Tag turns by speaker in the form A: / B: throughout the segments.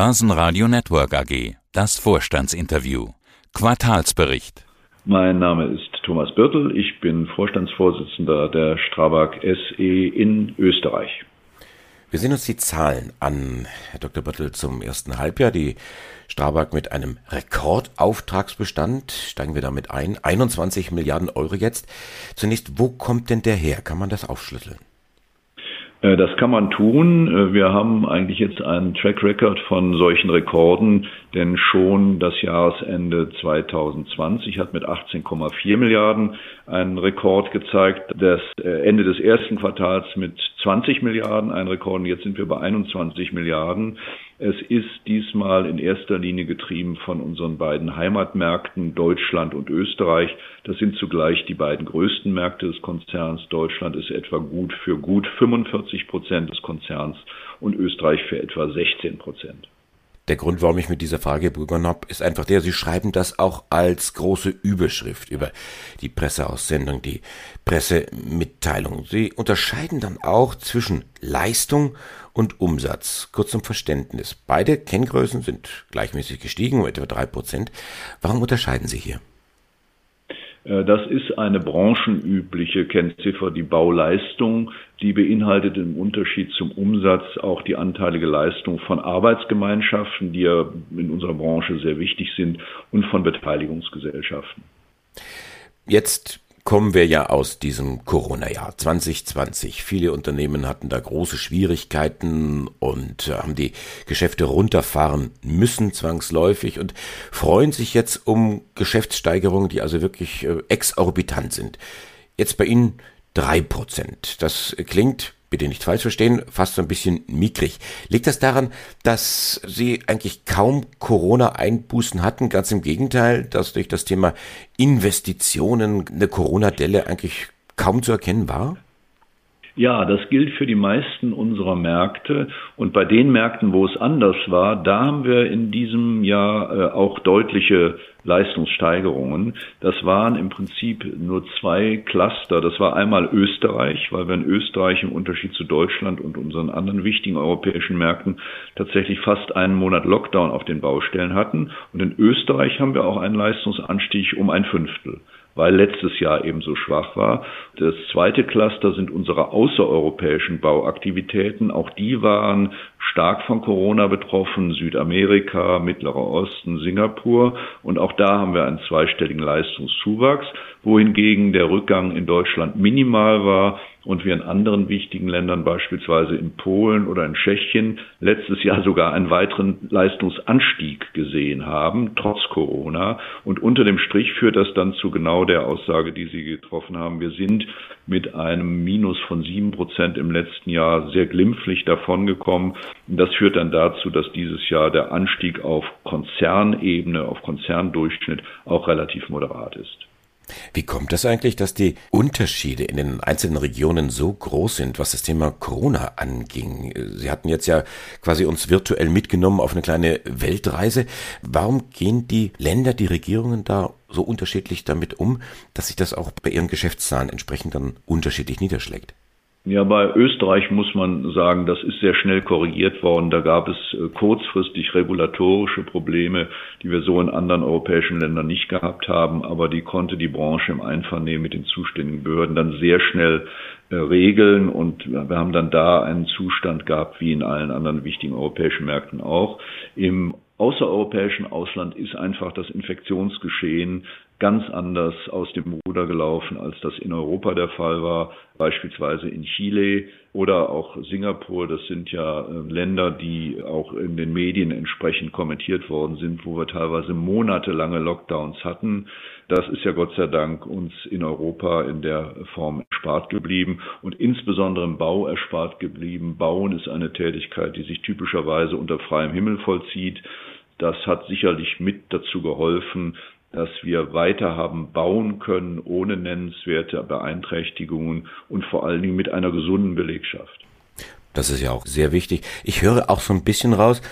A: Börsenradio Network AG. Das Vorstandsinterview. Quartalsbericht.
B: Mein Name ist Thomas Birtel. Ich bin Vorstandsvorsitzender der Strabag SE in Österreich.
C: Wir sehen uns die Zahlen an, Herr Dr. Birtel, zum ersten Halbjahr. Die Strabag mit einem Rekordauftragsbestand. Steigen wir damit ein. 21 Milliarden Euro jetzt. Zunächst, wo kommt denn der her? Kann man das aufschlüsseln?
B: Äh, das kann man tun. Äh, wir haben eigentlich jetzt einen Track Record von solchen Rekorden, denn schon das Jahresende 2020 hat mit 18,4 Milliarden einen Rekord gezeigt. Das äh, Ende des ersten Quartals mit 20 Milliarden ein Rekord. Und jetzt sind wir bei 21 Milliarden. Es ist diesmal in erster Linie getrieben von unseren beiden Heimatmärkten Deutschland und Österreich. Das sind zugleich die beiden größten Märkte des Konzerns. Deutschland ist etwa gut für gut 45 Prozent des Konzerns und Österreich für etwa 16 Prozent.
C: Der Grund, warum ich mit dieser Frage begonnen habe, ist einfach der, Sie schreiben das auch als große Überschrift über die Presseaussendung, die Pressemitteilung. Sie unterscheiden dann auch zwischen Leistung und Umsatz. Kurz zum Verständnis. Beide Kenngrößen sind gleichmäßig gestiegen, um etwa drei Prozent. Warum unterscheiden Sie hier?
B: Äh, das ist eine branchenübliche Kennziffer, die Bauleistung. Die beinhaltet im Unterschied zum Umsatz auch die anteilige Leistung von Arbeitsgemeinschaften, die ja in unserer Branche sehr wichtig sind, und von Beteiligungsgesellschaften.
C: Jetzt kommen wir ja aus diesem Corona-Jahr 2020. Viele Unternehmen hatten da große Schwierigkeiten und haben die Geschäfte runterfahren müssen zwangsläufig und freuen sich jetzt um Geschäftssteigerungen, die also wirklich äh, exorbitant sind. Jetzt bei Ihnen drei Prozent. Das klingt bitte nicht falsch verstehen, fast so ein bisschen mickrig. Liegt das daran, dass Sie eigentlich kaum Corona-Einbußen hatten? Ganz im Gegenteil, dass durch das Thema Investitionen eine Corona-Delle eigentlich kaum zu erkennen war?
B: Ja, das gilt für die meisten unserer Märkte. Und bei den Märkten, wo es anders war, da haben wir in diesem Jahr äh, auch deutliche Leistungssteigerungen. Das waren im Prinzip nur zwei Cluster. Das war einmal Österreich, weil wir in Österreich im Unterschied zu Deutschland und unseren anderen wichtigen europäischen Märkten tatsächlich fast einen Monat Lockdown auf den Baustellen hatten. Und in Österreich haben wir auch einen Leistungsanstieg um ein Fünftel weil letztes Jahr eben so schwach war. Das zweite Cluster sind unsere außereuropäischen Bauaktivitäten. Auch die waren stark von Corona betroffen. Südamerika, Mittlerer Osten, Singapur. Und auch da haben wir einen zweistelligen Leistungszuwachs, wohingegen der Rückgang in Deutschland minimal war und wir in anderen wichtigen Ländern, beispielsweise in Polen oder in Tschechien, letztes Jahr sogar einen weiteren Leistungsanstieg gesehen haben, trotz Corona. Und unter dem Strich führt das dann zu genau der Aussage, die Sie getroffen haben. Wir sind mit einem Minus von sieben Prozent im letzten Jahr sehr glimpflich davongekommen. Das führt dann dazu, dass dieses Jahr der Anstieg auf Konzernebene, auf Konzerndurchschnitt auch relativ moderat ist.
C: Wie kommt es eigentlich, dass die Unterschiede in den einzelnen Regionen so groß sind, was das Thema Corona anging? Sie hatten jetzt ja quasi uns virtuell mitgenommen auf eine kleine Weltreise. Warum gehen die Länder, die Regierungen da so unterschiedlich damit um, dass sich das auch bei ihren Geschäftszahlen entsprechend dann unterschiedlich niederschlägt?
B: Ja, bei Österreich muss man sagen, das ist sehr schnell korrigiert worden. Da gab es äh, kurzfristig regulatorische Probleme, die wir so in anderen europäischen Ländern nicht gehabt haben, aber die konnte die Branche im Einvernehmen mit den zuständigen Behörden dann sehr schnell äh, regeln und wir haben dann da einen Zustand gehabt, wie in allen anderen wichtigen europäischen Märkten auch. Im außereuropäischen Ausland ist einfach das Infektionsgeschehen ganz anders aus dem Ruder gelaufen, als das in Europa der Fall war, beispielsweise in Chile oder auch Singapur. Das sind ja äh, Länder, die auch in den Medien entsprechend kommentiert worden sind, wo wir teilweise monatelange Lockdowns hatten. Das ist ja Gott sei Dank uns in Europa in der Form erspart geblieben und insbesondere im Bau erspart geblieben. Bauen ist eine Tätigkeit, die sich typischerweise unter freiem Himmel vollzieht. Das hat sicherlich mit dazu geholfen, dass wir weiter haben bauen können ohne nennenswerte Beeinträchtigungen und vor allen Dingen mit einer gesunden Belegschaft.
C: Das ist ja auch sehr wichtig. Ich höre auch so ein bisschen raus,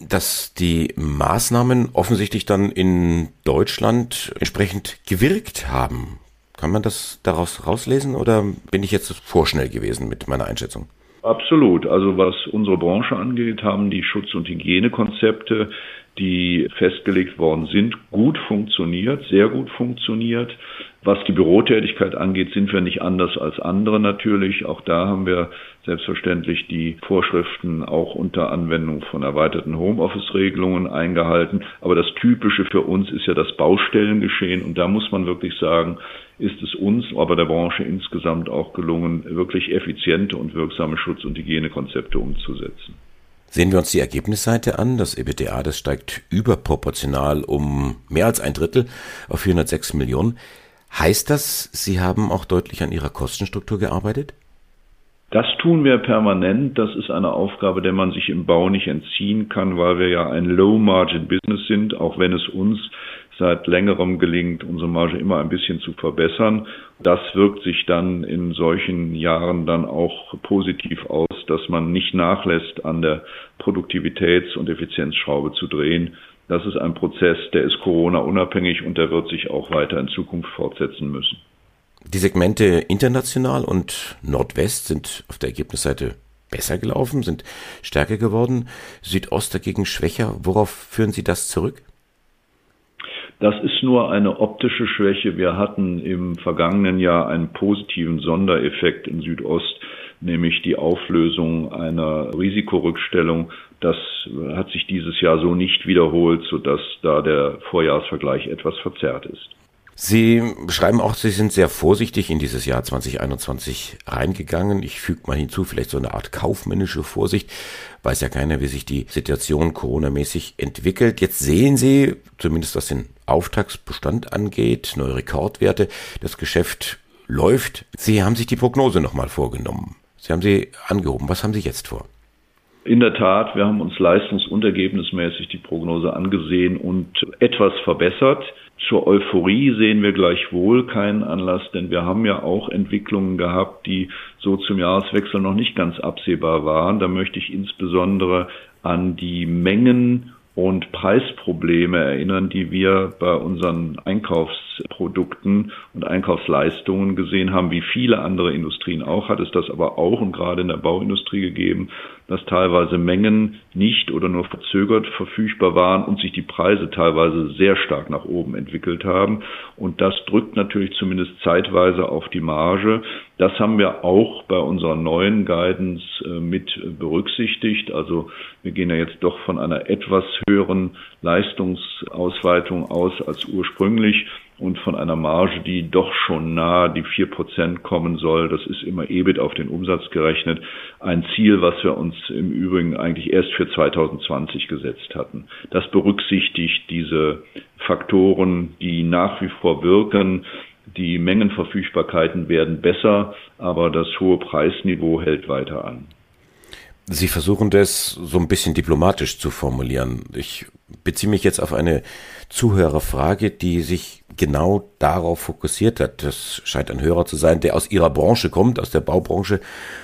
C: dass die Maßnahmen offensichtlich dann in Deutschland entsprechend gewirkt haben. Kann man das daraus rauslesen oder bin ich jetzt vorschnell gewesen mit meiner Einschätzung?
B: Absolut. Also was unsere Branche angeht, haben die Schutz- und Hygienekonzepte, die festgelegt worden sind, gut funktioniert, sehr gut funktioniert. Was die Bürotätigkeit angeht, sind wir nicht anders als andere natürlich. Auch da haben wir selbstverständlich die Vorschriften auch unter Anwendung von erweiterten Homeoffice-Regelungen eingehalten. Aber das Typische für uns ist ja das Baustellengeschehen. Und da muss man wirklich sagen, ist es uns, aber der Branche insgesamt auch gelungen, wirklich effiziente und wirksame Schutz- und Hygienekonzepte umzusetzen.
C: Sehen wir uns die Ergebnisseite an. Das EBITDA, das steigt überproportional um mehr als ein Drittel auf 406 Millionen. Heißt das, Sie haben auch deutlich an Ihrer Kostenstruktur gearbeitet?
B: Das tun wir permanent. Das ist eine Aufgabe, der man sich im Bau nicht entziehen kann, weil wir ja ein Low-Margin-Business sind, auch wenn es uns seit längerem gelingt, unsere Marge immer ein bisschen zu verbessern. Das wirkt sich dann in solchen Jahren dann auch positiv aus, dass man nicht nachlässt, an der Produktivitäts- und Effizienzschraube zu drehen, das ist ein Prozess, der ist Corona-unabhängig und der wird sich auch weiter in Zukunft fortsetzen müssen.
C: Die Segmente international und Nordwest sind auf der Ergebnisseite besser gelaufen, sind stärker geworden, Südost dagegen schwächer. Worauf führen Sie das zurück?
B: Das ist nur eine optische Schwäche. Wir hatten im vergangenen Jahr einen positiven Sondereffekt in Südost, nämlich die Auflösung einer Risikorückstellung das hat sich dieses Jahr so nicht wiederholt, sodass da der Vorjahresvergleich etwas verzerrt ist.
C: Sie schreiben auch, Sie sind sehr vorsichtig in dieses Jahr 2021 reingegangen. Ich füge mal hinzu, vielleicht so eine Art kaufmännische Vorsicht. Weiß ja keiner, wie sich die Situation coronamäßig entwickelt. Jetzt sehen Sie, zumindest was den Auftragsbestand angeht, neue Rekordwerte. Das Geschäft läuft. Sie haben sich die Prognose nochmal vorgenommen. Sie haben sie angehoben. Was haben Sie jetzt vor?
B: In der Tat, wir haben uns leistungsuntergebnismäßig die Prognose angesehen und etwas verbessert. Zur Euphorie sehen wir gleichwohl keinen Anlass, denn wir haben ja auch Entwicklungen gehabt, die so zum Jahreswechsel noch nicht ganz absehbar waren. Da möchte ich insbesondere an die Mengen und Preisprobleme erinnern, die wir bei unseren Einkaufsprodukten und Einkaufsleistungen gesehen haben, wie viele andere Industrien auch, hat es das aber auch und gerade in der Bauindustrie gegeben, dass teilweise Mengen nicht oder nur verzögert verfügbar waren und sich die Preise teilweise sehr stark nach oben entwickelt haben. Und das drückt natürlich zumindest zeitweise auf die Marge. Das haben wir auch bei unserer neuen Guidance äh, mit berücksichtigt. Also wir gehen ja jetzt doch von einer etwas höheren Leistungsausweitung aus als ursprünglich und von einer Marge, die doch schon nahe die vier Prozent kommen soll. Das ist immer EBIT auf den Umsatz gerechnet. Ein Ziel, was wir uns im Übrigen eigentlich erst für 2020 gesetzt hatten. Das berücksichtigt diese Faktoren, die nach wie vor wirken. Die Mengenverfügbarkeiten werden besser, aber das hohe Preisniveau hält weiter an.
C: Sie versuchen das so ein bisschen diplomatisch zu formulieren. Ich beziehe mich jetzt auf eine Zuhörerfrage, die sich genau darauf fokussiert hat. Das scheint ein Hörer zu sein, der aus ihrer Branche kommt, aus der Baubranche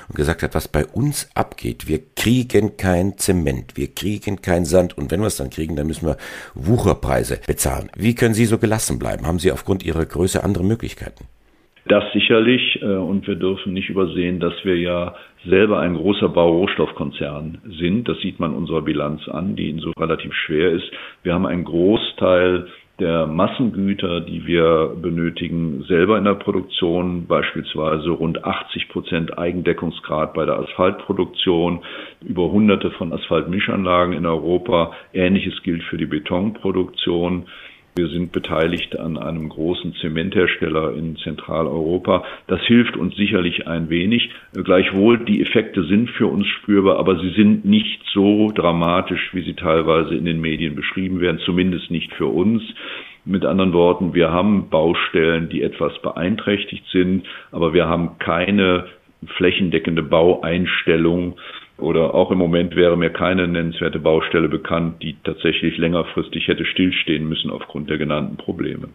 C: und gesagt hat, was bei uns abgeht. Wir kriegen kein Zement, wir kriegen kein Sand und wenn wir es dann kriegen, dann müssen wir Wucherpreise bezahlen. Wie können Sie so gelassen bleiben? Haben Sie aufgrund Ihrer Größe andere Möglichkeiten?
B: Das sicherlich. Äh, und wir dürfen nicht übersehen, dass wir ja selber ein großer Baurohstoffkonzern sind. Das sieht man unserer Bilanz an, die so relativ schwer ist. Wir haben einen Großteil der Massengüter, die wir benötigen, selber in der Produktion, beispielsweise rund 80 Prozent Eigendeckungsgrad bei der Asphaltproduktion, über hunderte von Asphaltmischanlagen in Europa. Ähnliches gilt für die Betonproduktion. Wir sind beteiligt an einem großen Zementhersteller in Zentraleuropa. Das hilft uns sicherlich ein wenig. Gleichwohl, die Effekte sind für uns spürbar, aber sie sind nicht so dramatisch, wie sie teilweise in den Medien beschrieben werden, zumindest nicht für uns. Mit anderen Worten, wir haben Baustellen, die etwas beeinträchtigt sind, aber wir haben keine flächendeckende Baueinstellung, oder auch im Moment wäre mir keine nennenswerte Baustelle bekannt, die tatsächlich längerfristig hätte stillstehen müssen aufgrund der genannten Probleme.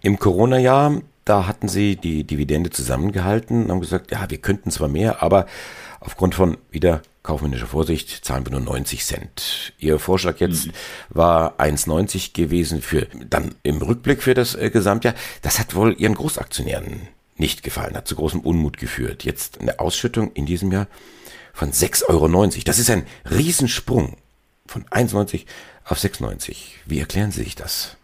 C: Im Corona-Jahr, da hatten Sie die Dividende zusammengehalten und haben gesagt, ja, wir könnten zwar mehr, aber aufgrund von wieder kaufmännischer Vorsicht zahlen wir nur 90 Cent. Ihr Vorschlag jetzt mhm. war 1,90 gewesen für dann im Rückblick für das äh, Gesamtjahr. Das hat wohl Ihren Großaktionären nicht gefallen, hat zu großem Unmut geführt. Jetzt eine Ausschüttung in diesem Jahr von 6,90 Euro. Das ist ein Riesensprung von 1,90 auf 6,90. Wie erklären Sie sich das?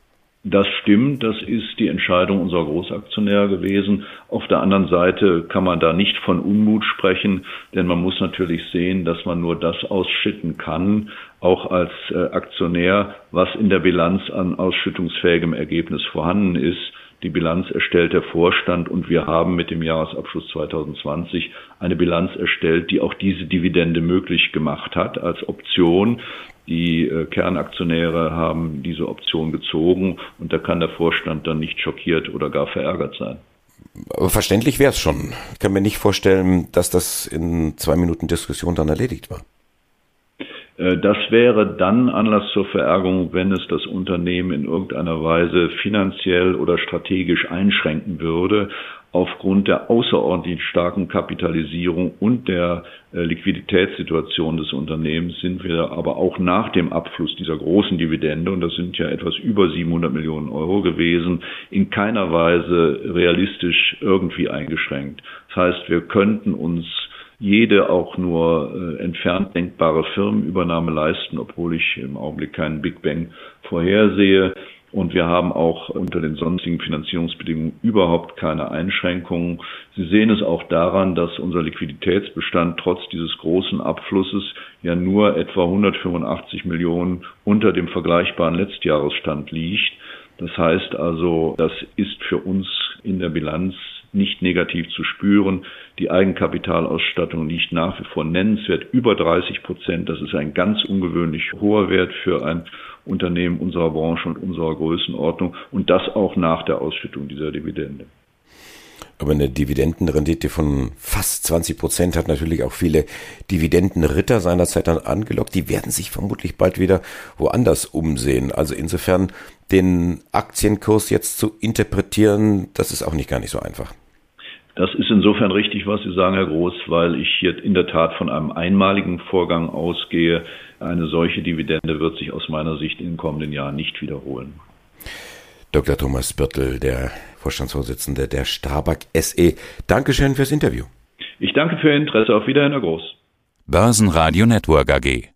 B: Das stimmt, das ist die Entscheidung unserer Großaktionäre gewesen. Auf der anderen Seite kann man da nicht von Unmut sprechen, denn man muss natürlich sehen, dass man nur das ausschütten kann, auch als äh, Aktionär, was in der Bilanz an ausschüttungsfähigem Ergebnis vorhanden ist. Die Bilanz erstellt der Vorstand und wir haben mit dem Jahresabschluss 2020 eine Bilanz erstellt, die auch diese Dividende möglich gemacht hat als Option. Die äh, Kernaktionäre haben diese Option gezogen und da kann der Vorstand dann nicht schockiert oder gar verärgert sein.
C: Aber verständlich wäre es schon. Ich kann mir nicht vorstellen, dass das in zwei Minuten Diskussion dann erledigt war.
B: Äh, das wäre dann Anlass zur Verärgerung, wenn es das Unternehmen in irgendeiner Weise finanziell oder strategisch einschränken würde. Aufgrund der außerordentlich starken Kapitalisierung und der äh, Liquiditätssituation des Unternehmens sind wir aber auch nach dem Abfluss dieser großen Dividende, und das sind ja etwas über 700 Millionen Euro gewesen, in keiner Weise realistisch irgendwie eingeschränkt. Das heißt, wir könnten uns jede auch nur äh, entfernt denkbare Firmenübernahme leisten, obwohl ich im Augenblick keinen Big Bang vorhersehe. Und wir haben auch unter den sonstigen Finanzierungsbedingungen überhaupt keine Einschränkungen. Sie sehen es auch daran, dass unser Liquiditätsbestand trotz dieses großen Abflusses ja nur etwa 185 Millionen unter dem vergleichbaren Letztjahresstand liegt. Das heißt also, das ist für uns in der Bilanz nicht negativ zu spüren. Die Eigenkapitalausstattung liegt nach wie vor nennenswert über 30 Prozent. Das ist ein ganz ungewöhnlich hoher Wert für ein Unternehmen unserer Branche und unserer Größenordnung und das auch nach der Ausschüttung dieser Dividende.
C: Aber eine Dividendenrendite von fast 20 Prozent hat natürlich auch viele Dividendenritter seinerzeit dann angelockt. Die werden sich vermutlich bald wieder woanders umsehen. Also insofern den Aktienkurs jetzt zu interpretieren, das ist auch nicht gar nicht so einfach.
B: Das ist insofern richtig, was Sie sagen, Herr Groß, weil ich hier in der Tat von einem einmaligen Vorgang ausgehe. Eine solche Dividende wird sich aus meiner Sicht in den kommenden Jahren nicht wiederholen.
C: Dr. Thomas Birtel, der Vorstandsvorsitzende der Strabag SE. Dankeschön fürs Interview.
B: Ich danke für Ihr Interesse. Auf Wiedersehen, Herr Groß.
A: Börsenradio Network AG.